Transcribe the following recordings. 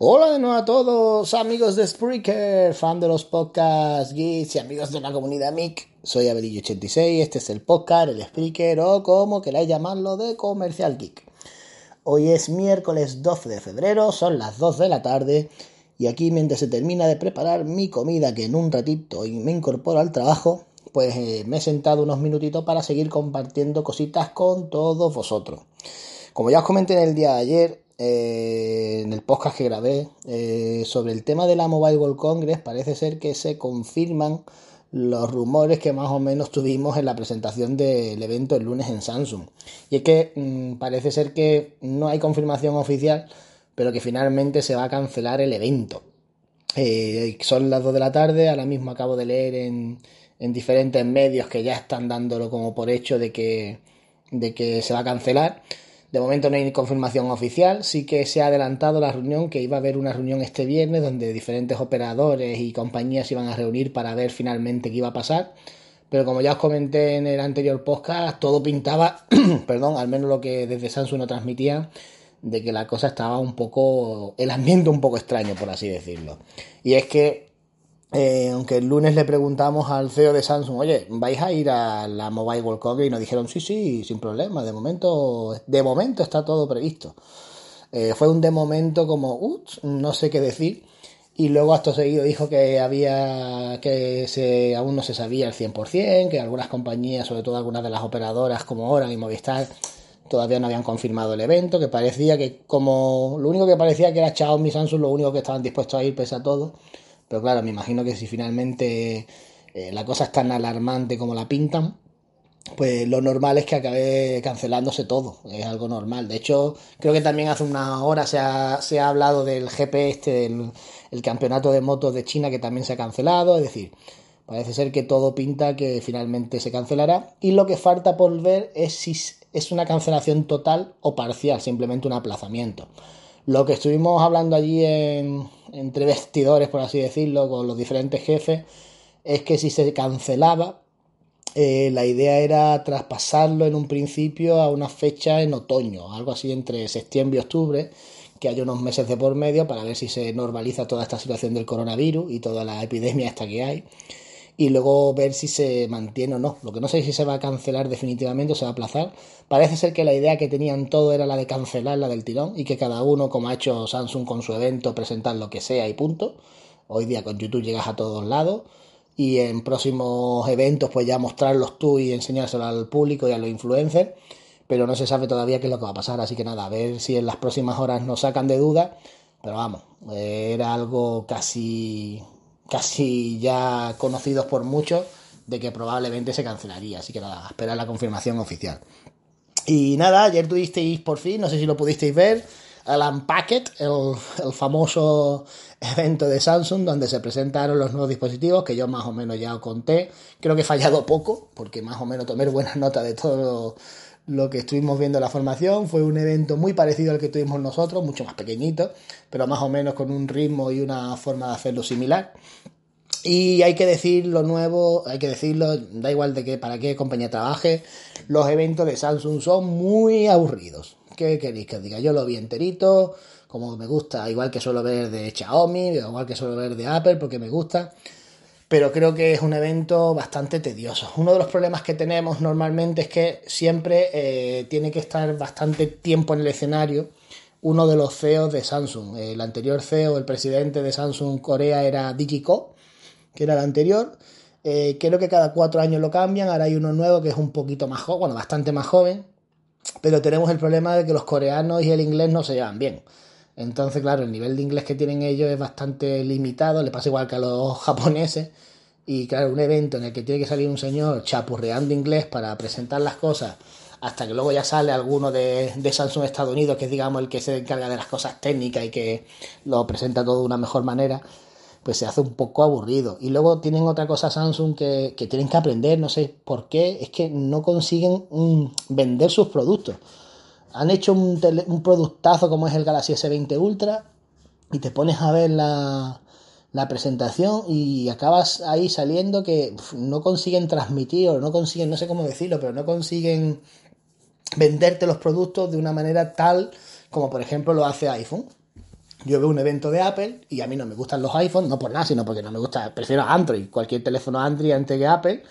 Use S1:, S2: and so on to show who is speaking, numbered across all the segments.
S1: Hola de nuevo a todos, amigos de Spreaker, fan de los podcasts geeks y amigos de la comunidad MIC. Soy Abelillo86, este es el podcast, el Spreaker o como queráis llamarlo de Comercial Geek. Hoy es miércoles 12 de febrero, son las 2 de la tarde y aquí mientras se termina de preparar mi comida que en un ratito y me incorporo al trabajo, pues eh, me he sentado unos minutitos para seguir compartiendo cositas con todos vosotros. Como ya os comenté en el día de ayer, eh, en el podcast que grabé eh, sobre el tema de la Mobile World Congress, parece ser que se confirman los rumores que más o menos tuvimos en la presentación del evento el lunes en Samsung. Y es que mmm, parece ser que no hay confirmación oficial, pero que finalmente se va a cancelar el evento. Eh, son las 2 de la tarde, ahora mismo acabo de leer en, en, diferentes medios que ya están dándolo como por hecho de que, de que se va a cancelar. De momento no hay confirmación oficial, sí que se ha adelantado la reunión, que iba a haber una reunión este viernes donde diferentes operadores y compañías iban a reunir para ver finalmente qué iba a pasar. Pero como ya os comenté en el anterior podcast, todo pintaba, perdón, al menos lo que desde Samsung no transmitía, de que la cosa estaba un poco, el ambiente un poco extraño, por así decirlo. Y es que, eh, aunque el lunes le preguntamos al CEO de Samsung, oye, ¿vais a ir a la Mobile World Congress? Y nos dijeron, sí, sí, sin problema, de momento, de momento está todo previsto. Eh, fue un de momento como, ups, no sé qué decir. Y luego acto seguido dijo que había, que aún no se sabía al 100%, que algunas compañías, sobre todo algunas de las operadoras como Orange y Movistar, todavía no habían confirmado el evento, que parecía que como lo único que parecía que era Xiaomi y Samsung lo único que estaban dispuestos a ir pese a todo, pero claro, me imagino que si finalmente eh, la cosa es tan alarmante como la pintan, pues lo normal es que acabe cancelándose todo, es algo normal. De hecho, creo que también hace una hora se ha, se ha hablado del GP este, del el campeonato de motos de China que también se ha cancelado, es decir, parece ser que todo pinta que finalmente se cancelará y lo que falta por ver es si es una cancelación total o parcial, simplemente un aplazamiento. Lo que estuvimos hablando allí en, entre vestidores, por así decirlo, con los diferentes jefes, es que si se cancelaba, eh, la idea era traspasarlo en un principio a una fecha en otoño, algo así entre septiembre y octubre, que haya unos meses de por medio para ver si se normaliza toda esta situación del coronavirus y toda la epidemia esta que hay y luego ver si se mantiene o no. Lo que no sé si se va a cancelar definitivamente o se va a aplazar. Parece ser que la idea que tenían todo era la de cancelar la del tirón y que cada uno, como ha hecho Samsung con su evento, presentar lo que sea y punto. Hoy día con YouTube llegas a todos lados y en próximos eventos pues ya mostrarlos tú y enseñárselo al público y a los influencers. Pero no se sabe todavía qué es lo que va a pasar, así que nada, a ver si en las próximas horas nos sacan de duda. Pero vamos, era algo casi casi ya conocidos por muchos de que probablemente se cancelaría. Así que nada, esperar la confirmación oficial. Y nada, ayer tuvisteis por fin, no sé si lo pudisteis ver, el Unpacked, el, el, famoso evento de Samsung donde se presentaron los nuevos dispositivos que yo más o menos ya os conté. Creo que he fallado poco porque más o menos tomé buenas notas de todo lo que estuvimos viendo en la formación. Fue un evento muy parecido al que tuvimos nosotros, mucho más pequeñito, pero más o menos con un ritmo y una forma de hacerlo similar. Y hay que decir lo nuevo, hay que decirlo, da igual de que para qué compañía trabaje, los eventos de Samsung son muy aburridos. ¿Qué queréis que os diga? Yo lo vi enterito, como me gusta, igual que suelo ver de Xiaomi, igual que suelo ver de Apple, porque me gusta. Pero creo que es un evento bastante tedioso. Uno de los problemas que tenemos normalmente es que siempre eh, tiene que estar bastante tiempo en el escenario uno de los CEOs de Samsung. El anterior CEO, el presidente de Samsung Corea era Digiko que era el anterior. Eh, creo que cada cuatro años lo cambian, ahora hay uno nuevo que es un poquito más joven, bueno, bastante más joven, pero tenemos el problema de que los coreanos y el inglés no se llevan bien. Entonces, claro, el nivel de inglés que tienen ellos es bastante limitado, le pasa igual que a los japoneses. Y claro, un evento en el que tiene que salir un señor chapurreando inglés para presentar las cosas hasta que luego ya sale alguno de, Samsung Estados Unidos, que es digamos el que se encarga de las cosas técnicas y que lo presenta todo de una mejor manera, pues se hace un poco aburrido. Y luego tienen otra cosa Samsung que, que tienen que aprender, no sé por qué, es que no consiguen mm, vender sus productos. Han hecho un, productazo como es el Galaxy S20 Ultra y te pones a ver la, la presentación y acabas ahí saliendo que no consiguen transmitir o no consiguen, no sé cómo decirlo, pero no consiguen venderte los productos de una manera tal como por ejemplo lo hace iPhone. Yo veo un evento de Apple y a mí no me gustan los iPhones, no por nada, sino porque no me gusta, prefiero Android, cualquier teléfono Android antes que Apple.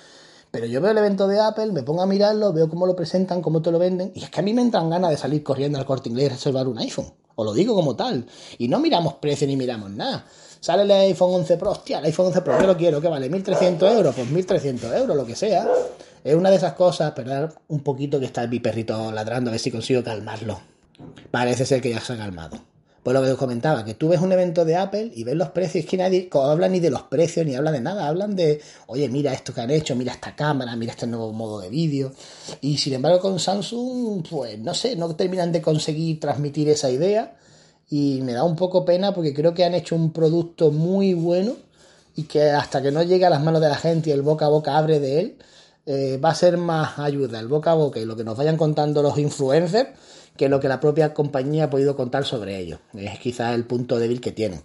S1: Pero yo veo el evento de Apple, me pongo a mirarlo, veo cómo lo presentan, cómo te lo venden, y es que a mí me entran ganas de salir corriendo al corte inglés y reservar un iPhone. O lo digo como tal. Y no miramos precio ni miramos nada. Sale el iPhone 11 Pro, hostia, el iPhone 11 Pro, yo lo quiero, que vale 1300 euros, pues 1300 euros, lo que sea. Es una de esas cosas, pero un poquito que está mi perrito ladrando, a ver si consigo calmarlo. Parece ser que ya se ha calmado. Pues lo que os comentaba, que tú ves un evento de Apple y ves los precios, es que nadie habla ni de los precios ni habla de nada, hablan de, oye, mira esto que han hecho, mira esta cámara, mira este nuevo modo de vídeo. Y sin embargo con Samsung, pues no sé, no terminan de conseguir transmitir esa idea y me da un poco pena porque creo que han hecho un producto muy bueno y que hasta que no llegue a las manos de la gente y el boca a boca abre de él, eh, va a ser más ayuda el boca a boca y lo que nos vayan contando los influencers que lo que la propia compañía ha podido contar sobre ello. Es quizás el punto débil que tiene.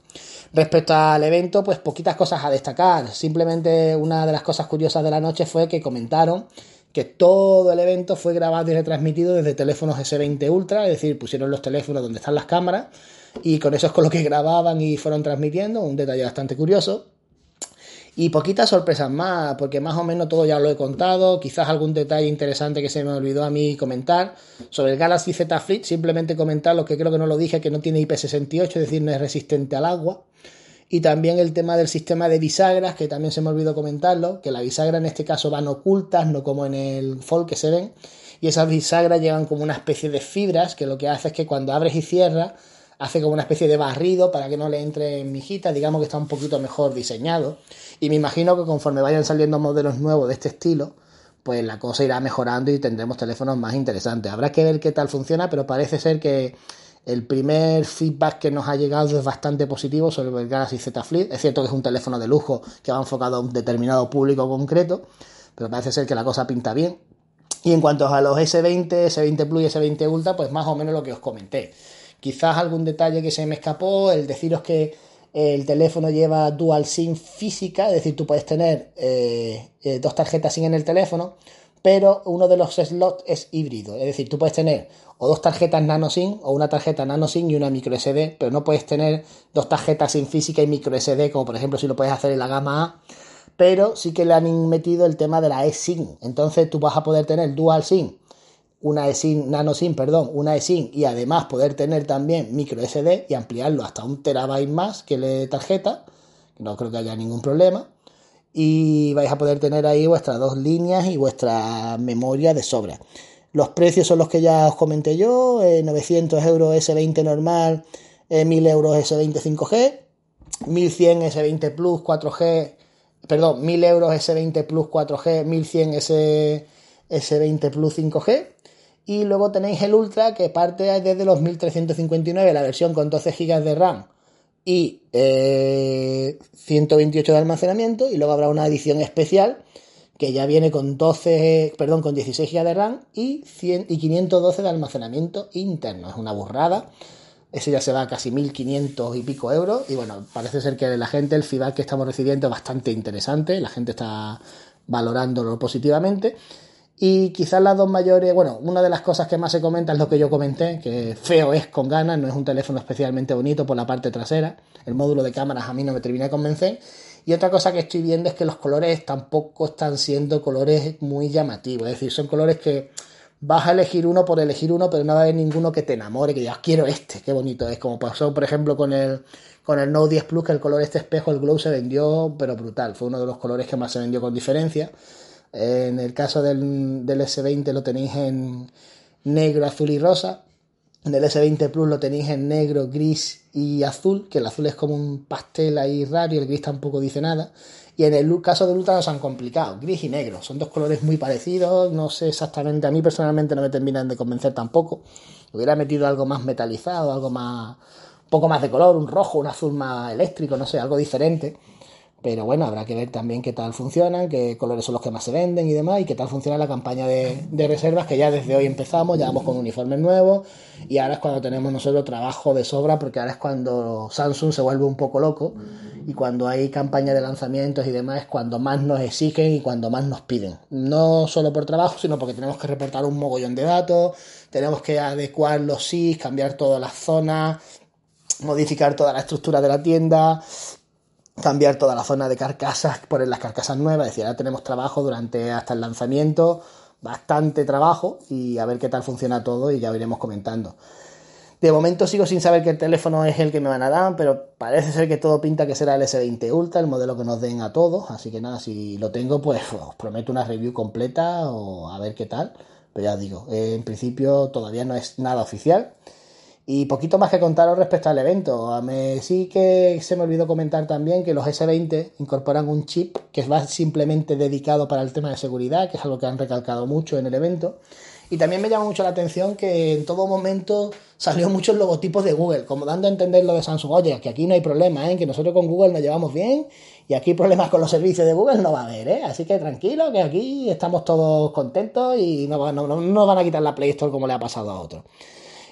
S1: Respecto al evento, pues poquitas cosas a destacar. Simplemente una de las cosas curiosas de la noche fue que comentaron que todo el evento fue grabado y retransmitido desde teléfonos S20 Ultra, es decir, pusieron los teléfonos donde están las cámaras y con eso es con lo que grababan y fueron transmitiendo, un detalle bastante curioso. Y poquitas sorpresas más, porque más o menos todo ya lo he contado. Quizás algún detalle interesante que se me olvidó a mí comentar. Sobre el Galaxy Z Flip, simplemente comentar lo que creo que no lo dije, que no tiene IP68, es decir, no es resistente al agua. Y también el tema del sistema de bisagras, que también se me olvidó comentarlo, que las bisagras en este caso van ocultas, no como en el Fold que se ven. Y esas bisagras llevan como una especie de fibras, que lo que hace es que cuando abres y cierras, hace como una especie de barrido para que no le entre mijitas, digamos que está un poquito mejor diseñado. Y me imagino que conforme vayan saliendo modelos nuevos de este estilo, pues la cosa irá mejorando y tendremos teléfonos más interesantes. Habrá que ver qué tal funciona, pero parece ser que el primer feedback que nos ha llegado es bastante positivo sobre el Galaxy Z Flip. Es cierto que es un teléfono de lujo que va enfocado a un determinado público concreto, pero parece ser que la cosa pinta bien. Y en cuanto a los S20, S20 Plus y S20 Ultra, pues más o menos lo que os comenté. Quizás algún detalle que se me escapó, el deciros que el teléfono lleva dual SIM física, es decir, tú puedes tener eh, eh, dos tarjetas SIM en el teléfono, pero uno de los slots es híbrido, es decir, tú puedes tener o dos tarjetas nano SIM o una tarjeta nano SIM y una micro SD, pero no puedes tener dos tarjetas SIM física y micro SD, como por ejemplo si lo puedes hacer en la gama A, pero sí que le han metido el tema de la eSIM, entonces tú vas a poder tener dual SIM, una eSIM, nano SIM, perdón, una eSIM y además poder tener también micro SD y ampliarlo hasta un terabyte más que le tarjeta, no creo que haya ningún problema y vais a poder tener ahí vuestras dos líneas y vuestra memoria de sobra. Los precios son los que ya os comenté yo, 900 eh, euros S20 normal, 1000 eh, euros S20 5G, 1100 S20 Plus 4G, perdón, 1000 euros S20 Plus 4G, 1100 S, S20 Plus 5G. Y luego tenéis el Ultra que parte desde los 1359, la versión con 12 GB de RAM y 128 eh, de almacenamiento y luego habrá una edición especial que ya viene con 12, perdón, con 16 GB de RAM y, 100, y 512 de almacenamiento interno. Es una burrada. Ese ya se va a casi 1.500 y pico euros. Y bueno, parece ser que la gente, el feedback que estamos recibiendo es bastante interesante. La gente está valorándolo positivamente. Y quizás las dos mayores, bueno, una de las cosas que más se comenta es lo que yo comenté, que feo es con ganas, no es un teléfono especialmente bonito por la parte trasera. El módulo de cámaras a mí no me termina de convencer. Y otra cosa que estoy viendo es que los colores tampoco están siendo colores muy llamativos. Es decir, son colores que vas a elegir uno por elegir uno, pero no va a haber ninguno que te enamore, que digas, quiero este, qué bonito es. Como pasó, por ejemplo, con el, con el Note 10 Plus, que el color este espejo, el glow, se vendió, pero brutal. Fue uno de los colores que más se vendió con diferencia. En el caso del, S20 lo tenéis en negro, azul y rosa. En el S20 Plus lo tenéis en negro, gris y azul, que el azul es como un pastel ahí raro y el gris tampoco dice nada. Y en el caso del Ultra nos han complicado, gris y negro. Son dos colores muy parecidos, no sé exactamente, a mí personalmente no me terminan de convencer tampoco. Hubiera metido algo más metalizado, algo más, un poco más de color, un rojo, un azul más eléctrico, no sé, algo diferente. Pero bueno, habrá que ver también qué tal funcionan, qué colores son los que más se venden y demás, y qué tal funciona la campaña de, reservas, que ya desde hoy empezamos, ya vamos con uniformes nuevos, y ahora es cuando tenemos nosotros trabajo de sobra, porque ahora es cuando Samsung se vuelve un poco loco, y cuando hay campaña de lanzamientos y demás, es cuando más nos exigen y cuando más nos piden. No solo por trabajo, sino porque tenemos que reportar un mogollón de datos, tenemos que adecuar los SIS, cambiar todas las zonas, modificar toda la estructura de la tienda, cambiar toda la zona de carcasas, poner las carcasas nuevas, es decir, ahora tenemos trabajo durante hasta el lanzamiento, bastante trabajo y a ver qué tal funciona todo y ya iremos comentando. De momento sigo sin saber qué teléfono es el que me van a dar, pero parece ser que todo pinta que será el S20 Ultra, el modelo que nos den a todos, así que nada, si lo tengo pues os prometo una review completa o a ver qué tal, pero ya digo, en principio todavía no es nada oficial. Y poquito más que contaros respecto al evento. Sí que se me olvidó comentar también que los S20 incorporan un chip que va simplemente dedicado para el tema de seguridad, que es algo que han recalcado mucho en el evento. Y también me llama mucho la atención que en todo momento salió muchos logotipos de Google, como dando a entender lo de Samsung. Oye, que aquí no hay problema, ¿eh? que nosotros con Google nos llevamos bien y aquí problemas con los servicios de Google no va a haber. ¿eh? Así que tranquilo, que aquí estamos todos contentos y no, no, van a quitar la Play Store como le ha pasado a otros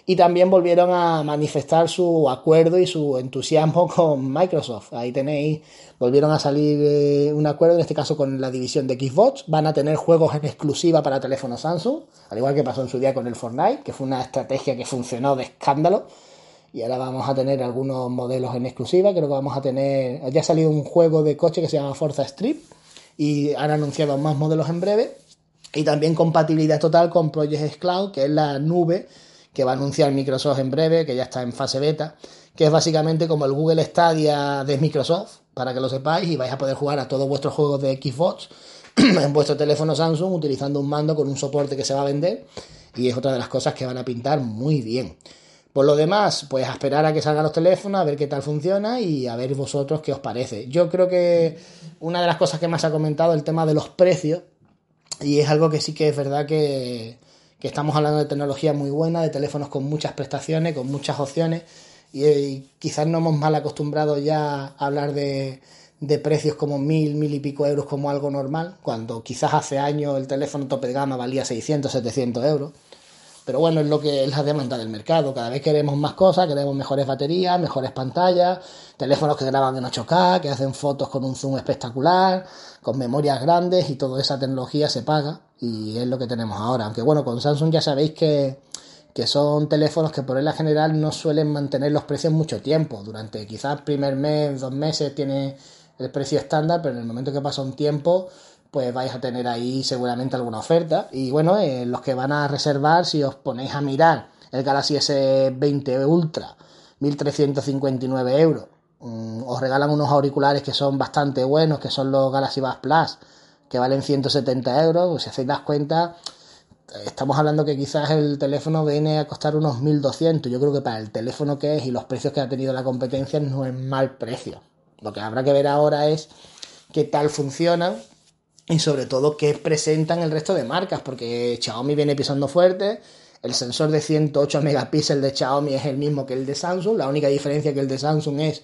S1: y también volvieron a manifestar su acuerdo y su entusiasmo con Microsoft. Ahí tenéis, volvieron a salir eh, un acuerdo, en este caso con la división de Xbox, van a tener juegos en exclusiva para teléfonos Samsung, al igual que pasó en su día con el Fortnite, que fue una estrategia que funcionó de escándalo. Y ahora vamos a tener algunos modelos en exclusiva, creo que vamos a tener, ya ha salido un juego de coche que se llama Forza Strip y han anunciado más modelos en breve y también compatibilidad total con Project Cloud, que es la nube que va a anunciar Microsoft en breve, que ya está en fase beta, que es básicamente como el Google Stadia de Microsoft, para que lo sepáis, y vais a poder jugar a todos vuestros juegos de Xbox en vuestro teléfono Samsung utilizando un mando con un soporte que se va a vender, y es otra de las cosas que van a pintar muy bien. Por lo demás, pues a esperar a que salgan los teléfonos, a ver qué tal funciona y a ver vosotros qué os parece. Yo creo que una de las cosas que más ha comentado el tema de los precios, y es algo que sí que es verdad que, que estamos hablando de tecnología muy buena, de teléfonos con muchas prestaciones, con muchas opciones, y, quizás no hemos mal acostumbrado ya a hablar de, de precios como mil, mil y pico euros como algo normal, cuando quizás hace años el teléfono tope de gama valía 600, 700 euros. Pero bueno, es lo que es la demanda del mercado. Cada vez queremos más cosas, queremos mejores baterías, mejores pantallas, teléfonos que graban en 8K, que hacen fotos con un zoom espectacular, con memorias grandes y toda esa tecnología se paga y es lo que tenemos ahora. Aunque bueno, con Samsung ya sabéis que, que son teléfonos que por regla general no suelen mantener los precios mucho tiempo. Durante quizás primer mes, dos meses tiene el precio estándar, pero en el momento que pasa un tiempo pues vais a tener ahí seguramente alguna oferta. Y bueno, eh, los que van a reservar, si os ponéis a mirar el Galaxy S20 Ultra, 1359 euros, mm, os regalan unos auriculares que son bastante buenos, que son los Galaxy Buds Plus, que valen 170 euros. Pues si hacéis las cuentas, estamos hablando que quizás el teléfono viene a costar unos 1200. Yo creo que para el teléfono que es y los precios que ha tenido la competencia no es mal precio. Lo que habrá que ver ahora es qué tal funcionan y sobre todo qué presentan el resto de marcas, porque Xiaomi viene pisando fuerte, el sensor de 108 megapíxeles de Xiaomi es el mismo que el de Samsung, la única diferencia que el de Samsung es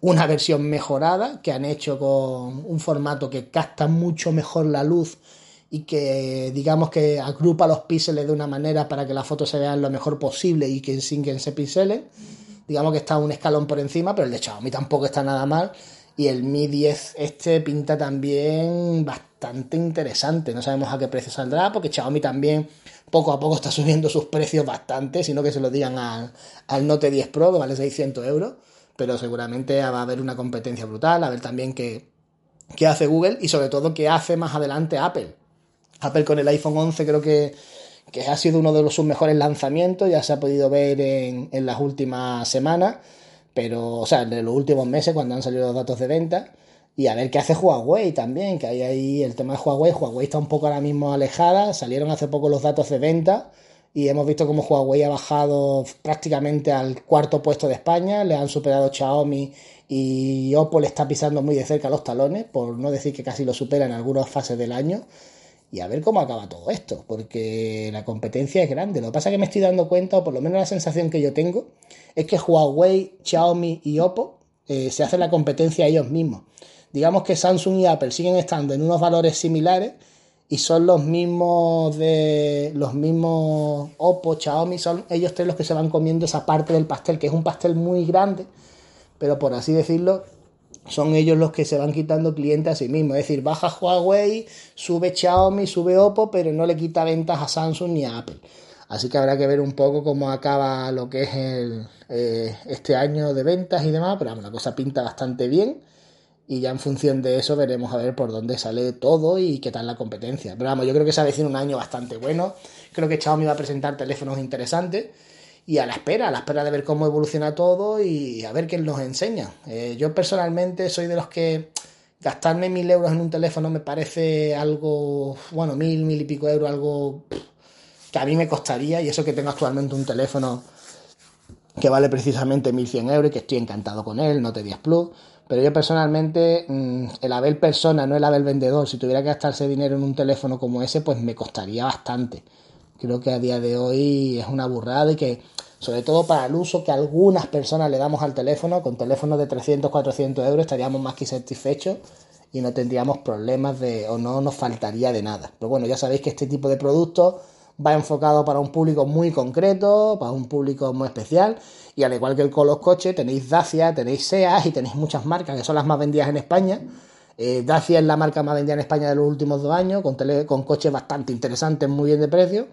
S1: una versión mejorada que han hecho con un formato que capta mucho mejor la luz y que digamos que agrupa los píxeles de una manera para que las fotos se vean lo mejor posible y que sin que se pixelen. Digamos que está un escalón por encima, pero el de Xiaomi tampoco está nada mal. Y el Mi 10 este pinta también bastante interesante. No sabemos a qué precio saldrá, porque Xiaomi también poco a poco está subiendo sus precios bastante, sino que se lo digan al, al Note 10 Pro, que vale 600 euros. Pero seguramente va a haber una competencia brutal, a ver también qué, qué hace Google y sobre todo qué hace más adelante Apple. Apple con el iPhone 11 creo que, que ha sido uno de los, sus mejores lanzamientos, ya se ha podido ver en, en las últimas semanas pero, o sea, en los últimos meses cuando han salido los datos de venta. Y a ver qué hace Huawei también, que hay ahí el tema de Huawei. Huawei está un poco ahora mismo alejada, salieron hace poco los datos de venta y hemos visto cómo Huawei ha bajado prácticamente al cuarto puesto de España, le han superado Xiaomi y Oppo le está pisando muy de cerca los talones, por no decir que casi lo supera en algunas fases del año. Y a ver cómo acaba todo esto, porque la competencia es grande. Lo que pasa es que me estoy dando cuenta, o por lo menos la sensación que yo tengo, es que Huawei, Xiaomi y Oppo eh, se hacen la competencia ellos mismos. Digamos que Samsung y Apple siguen estando en unos valores similares y son los mismos de los mismos Oppo, Xiaomi, son ellos tres los que se van comiendo esa parte del pastel, que es un pastel muy grande, pero por así decirlo, son ellos los que se van quitando clientes a sí mismos. Es decir, baja Huawei, sube Xiaomi, sube Oppo, pero no le quita ventas a Samsung ni a Apple. Así que habrá que ver un poco cómo acaba lo que es el, eh, este año de ventas y demás, pero la cosa pinta bastante bien y ya en función de eso veremos a ver por dónde sale todo y qué tal la competencia. Pero vamos, yo creo que se avecina un año bastante bueno. Creo que Xiaomi va a presentar teléfonos interesantes y a la espera, a la espera de ver cómo evoluciona todo y a ver quién nos enseña. Eh, yo personalmente soy de los que gastarme mil euros en un teléfono me parece algo, bueno, mil, mil y pico euros, algo que a mí me costaría y eso que tengo actualmente un teléfono que vale precisamente 1100 euros y que estoy encantado con él, Note 10 Plus pero yo personalmente, mm, el haber persona, no el haber vendedor, si tuviera que gastarse dinero en un teléfono como ese, pues me costaría bastante. Creo que a día de hoy es una burrada y que, sobre todo para el uso que algunas personas le damos al teléfono, con teléfonos de 300, 400 euros estaríamos más que satisfechos y no tendríamos problemas de, o no nos faltaría de nada. Pero bueno, ya sabéis que este tipo de productos va enfocado para un público muy concreto, para un público muy especial. Y al igual que con los coches, tenéis Dacia, tenéis SEAT y tenéis muchas marcas que son las más vendidas en España. Eh, Dacia es la marca más vendida en España de los últimos dos años, con, con coches bastante interesantes, muy bien de precio.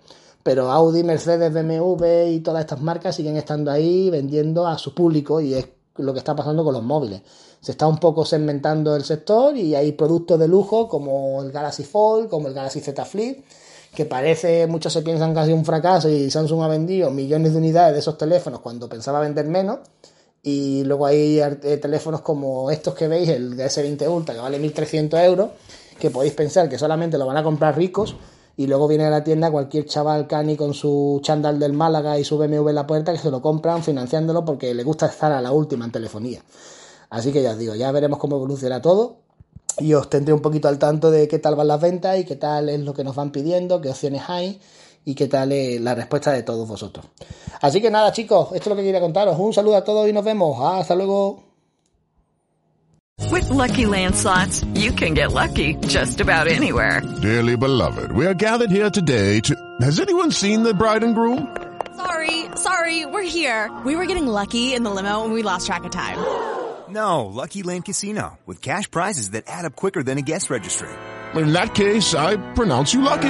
S1: Pero Audi, Mercedes, BMW y todas estas marcas siguen estando ahí vendiendo a su público y es lo que está pasando con los móviles. Se está un poco segmentando el sector y hay productos de lujo como el Galaxy Fold, como el Galaxy Z Flip, que parece, muchos se piensan casi un fracaso y Samsung ha vendido millones de unidades de esos teléfonos cuando pensaba vender menos. Y luego hay eh, teléfonos como estos que veis, el S20 Ultra, que vale 1.300 euros, que podéis pensar que solamente lo van a comprar ricos y luego viene a la tienda cualquier chaval cani con su chándal del Málaga y su BMW en la puerta que se lo compran financiándolo porque le gusta estar a la última en telefonía. Así que ya os digo, ya veremos cómo evoluciona todo y os tendré un poquito al tanto de qué tal van las ventas y qué tal es lo que nos van pidiendo, qué opciones hay y qué tal es la respuesta de todos vosotros. Así que nada, chicos, esto es lo que quería contaros. Un saludo a todos y nos vemos. Hasta luego.
S2: With lucky landslots, you can get lucky just about anywhere.
S3: Dearly beloved, we are gathered here today to. Has anyone seen the bride and groom?
S4: Sorry, sorry, we're here. We were getting lucky in the limo and we lost track of time.
S5: No, Lucky Land Casino, with cash prizes that add up quicker than a guest registry.
S3: In that case, I pronounce you lucky.